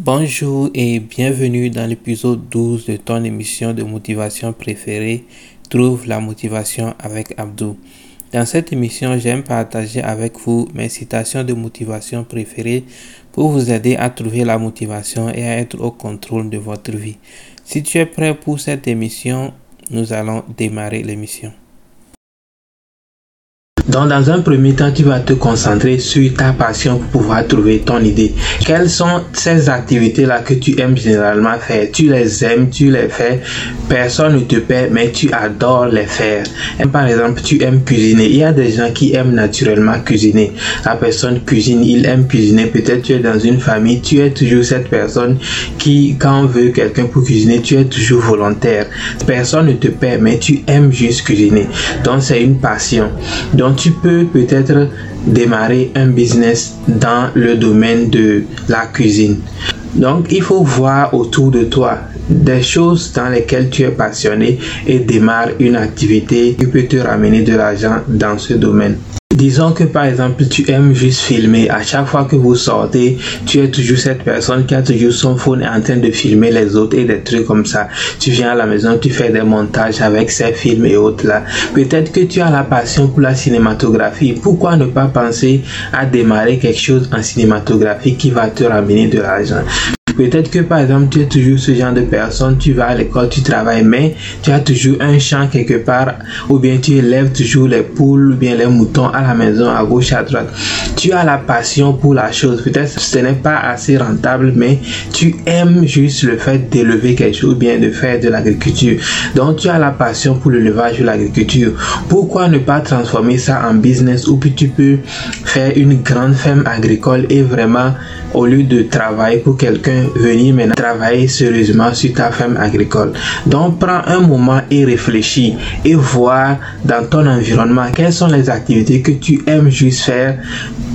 Bonjour et bienvenue dans l'épisode 12 de ton émission de motivation préférée, Trouve la motivation avec Abdou. Dans cette émission, j'aime partager avec vous mes citations de motivation préférées pour vous aider à trouver la motivation et à être au contrôle de votre vie. Si tu es prêt pour cette émission, nous allons démarrer l'émission. Donc, dans un premier temps, tu vas te concentrer sur ta passion pour pouvoir trouver ton idée. Quelles sont ces activités-là que tu aimes généralement faire? Tu les aimes, tu les fais, personne ne te paie, mais tu adores les faire. par exemple, tu aimes cuisiner. Il y a des gens qui aiment naturellement cuisiner. La personne cuisine, il aime cuisiner. Peut-être tu es dans une famille, tu es toujours cette personne qui, quand on veut quelqu'un pour cuisiner, tu es toujours volontaire. Personne ne te paie, mais tu aimes juste cuisiner. Donc, c'est une passion. Donc, tu peux peut-être démarrer un business dans le domaine de la cuisine. Donc, il faut voir autour de toi des choses dans lesquelles tu es passionné et démarre une activité qui peut te ramener de l'argent dans ce domaine. Disons que par exemple tu aimes juste filmer. À chaque fois que vous sortez, tu es toujours cette personne qui a toujours son phone en train de filmer les autres et des trucs comme ça. Tu viens à la maison, tu fais des montages avec ces films et autres là. Peut-être que tu as la passion pour la cinématographie. Pourquoi ne pas penser à démarrer quelque chose en cinématographie qui va te ramener de l'argent? Peut-être que par exemple, tu es toujours ce genre de personne, tu vas à l'école, tu travailles, mais tu as toujours un champ quelque part, ou bien tu élèves toujours les poules, ou bien les moutons à la maison, à gauche, à droite. Tu as la passion pour la chose. Peut-être que ce n'est pas assez rentable, mais tu aimes juste le fait d'élever quelque chose, ou bien de faire de l'agriculture. Donc, tu as la passion pour l'élevage ou l'agriculture. Pourquoi ne pas transformer ça en business? Où tu peux faire une grande ferme agricole et vraiment, au lieu de travailler pour quelqu'un, venir maintenant travailler sérieusement sur ta ferme agricole. Donc prends un moment et réfléchis et vois dans ton environnement quelles sont les activités que tu aimes juste faire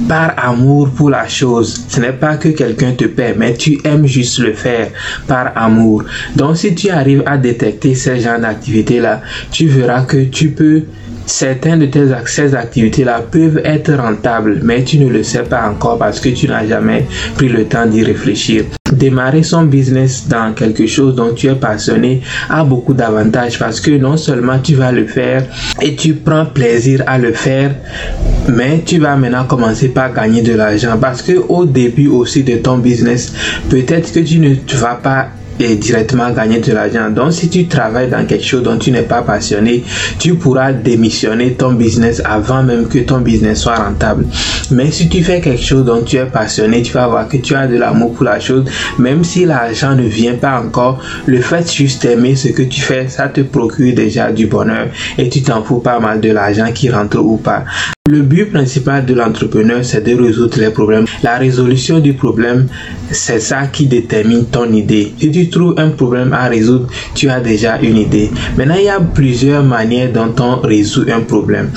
par amour pour la chose. Ce n'est pas que quelqu'un te paie, mais tu aimes juste le faire par amour. Donc si tu arrives à détecter ces genres d'activités-là, tu verras que tu peux Certaines de tes activités-là peuvent être rentables, mais tu ne le sais pas encore parce que tu n'as jamais pris le temps d'y réfléchir. Démarrer son business dans quelque chose dont tu es passionné a beaucoup d'avantages parce que non seulement tu vas le faire et tu prends plaisir à le faire, mais tu vas maintenant commencer par gagner de l'argent parce que au début aussi de ton business, peut-être que tu ne vas pas et directement gagner de l'argent. Donc si tu travailles dans quelque chose dont tu n'es pas passionné, tu pourras démissionner ton business avant même que ton business soit rentable. Mais si tu fais quelque chose dont tu es passionné, tu vas voir que tu as de l'amour pour la chose, même si l'argent ne vient pas encore, le fait juste d'aimer ce que tu fais, ça te procure déjà du bonheur et tu t'en fous pas mal de l'argent qui rentre ou pas. Le but principal de l'entrepreneur, c'est de résoudre les problèmes. La résolution du problème, c'est ça qui détermine ton idée. Si tu trouves un problème à résoudre, tu as déjà une idée. Maintenant, il y a plusieurs manières dont on résout un problème.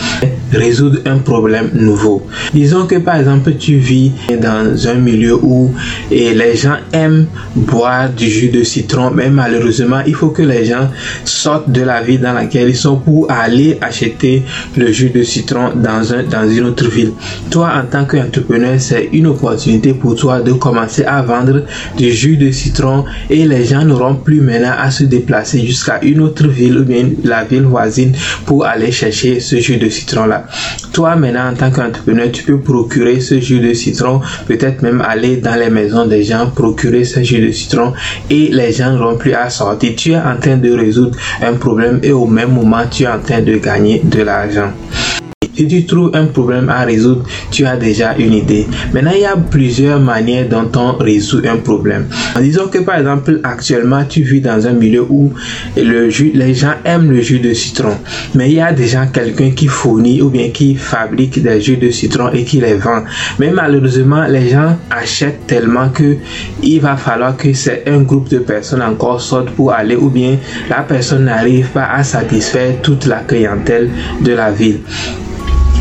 Résoudre un problème nouveau. Disons que par exemple, tu vis dans un milieu où les gens aiment boire du jus de citron, mais malheureusement, il faut que les gens sortent de la vie dans laquelle ils sont pour aller acheter le jus de citron dans un dans une autre ville. Toi, en tant qu'entrepreneur, c'est une opportunité pour toi de commencer à vendre du jus de citron et les gens n'auront plus maintenant à se déplacer jusqu'à une autre ville ou bien la ville voisine pour aller chercher ce jus de citron là. Toi, maintenant, en tant qu'entrepreneur, tu peux procurer ce jus de citron, peut-être même aller dans les maisons des gens, procurer ce jus de citron et les gens n'auront plus à sortir. Tu es en train de résoudre un problème et au même moment, tu es en train de gagner de l'argent. Si tu trouves un problème à résoudre, tu as déjà une idée. Maintenant, il y a plusieurs manières dont on résout un problème. En disant que par exemple, actuellement, tu vis dans un milieu où le jus, les gens aiment le jus de citron. Mais il y a déjà quelqu'un qui fournit ou bien qui fabrique des jus de citron et qui les vend. Mais malheureusement, les gens achètent tellement que il va falloir que c'est un groupe de personnes encore sortent pour aller ou bien la personne n'arrive pas à satisfaire toute la clientèle de la ville.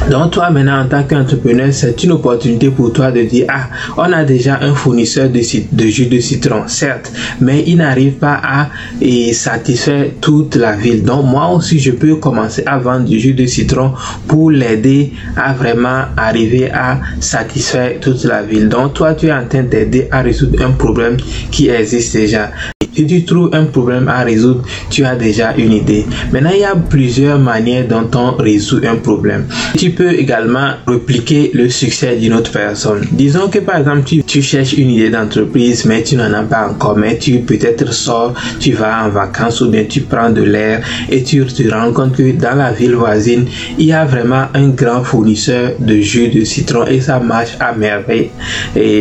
Donc toi maintenant en tant qu'entrepreneur, c'est une opportunité pour toi de dire ah on a déjà un fournisseur de, jus de citron, certes, mais il n'arrive pas à satisfaire toute la ville. Donc moi aussi je peux commencer à vendre du jus de citron pour l'aider à vraiment arriver à satisfaire toute la ville. Donc toi tu es en train d'aider à résoudre un problème qui existe déjà. Si tu trouves un problème à résoudre, tu as déjà une idée. Maintenant, il y a plusieurs manières dont on résout un problème. Tu peux également repliquer le succès d'une autre personne. Disons que par exemple, tu, cherches une idée d'entreprise, mais tu n'en as pas encore, mais tu peut-être sors, tu vas en vacances ou bien tu prends de l'air et tu te rends compte que dans la ville voisine, il y a vraiment un grand fournisseur de jus de citron et ça marche à merveille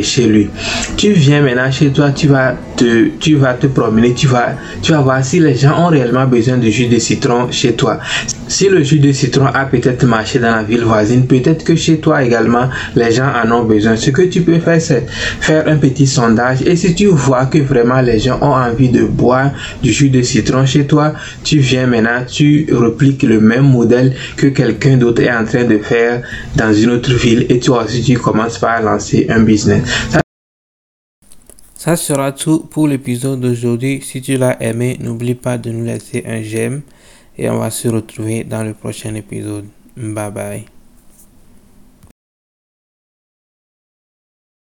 chez lui. Tu viens maintenant chez toi, tu vas tu vas te tu vas, tu vas voir si les gens ont réellement besoin de jus de citron chez toi. Si le jus de citron a peut-être marché dans la ville voisine, peut-être que chez toi également, les gens en ont besoin. Ce que tu peux faire, c'est faire un petit sondage. Et si tu vois que vraiment les gens ont envie de boire du jus de citron chez toi, tu viens maintenant, tu repliques le même modèle que quelqu'un d'autre est en train de faire dans une autre ville et toi aussi tu commences par lancer un business. Ça sera tout pour l'épisode d'aujourd'hui. Si tu l'as aimé, n'oublie pas de nous laisser un j'aime et on va se retrouver dans le prochain épisode. Bye bye.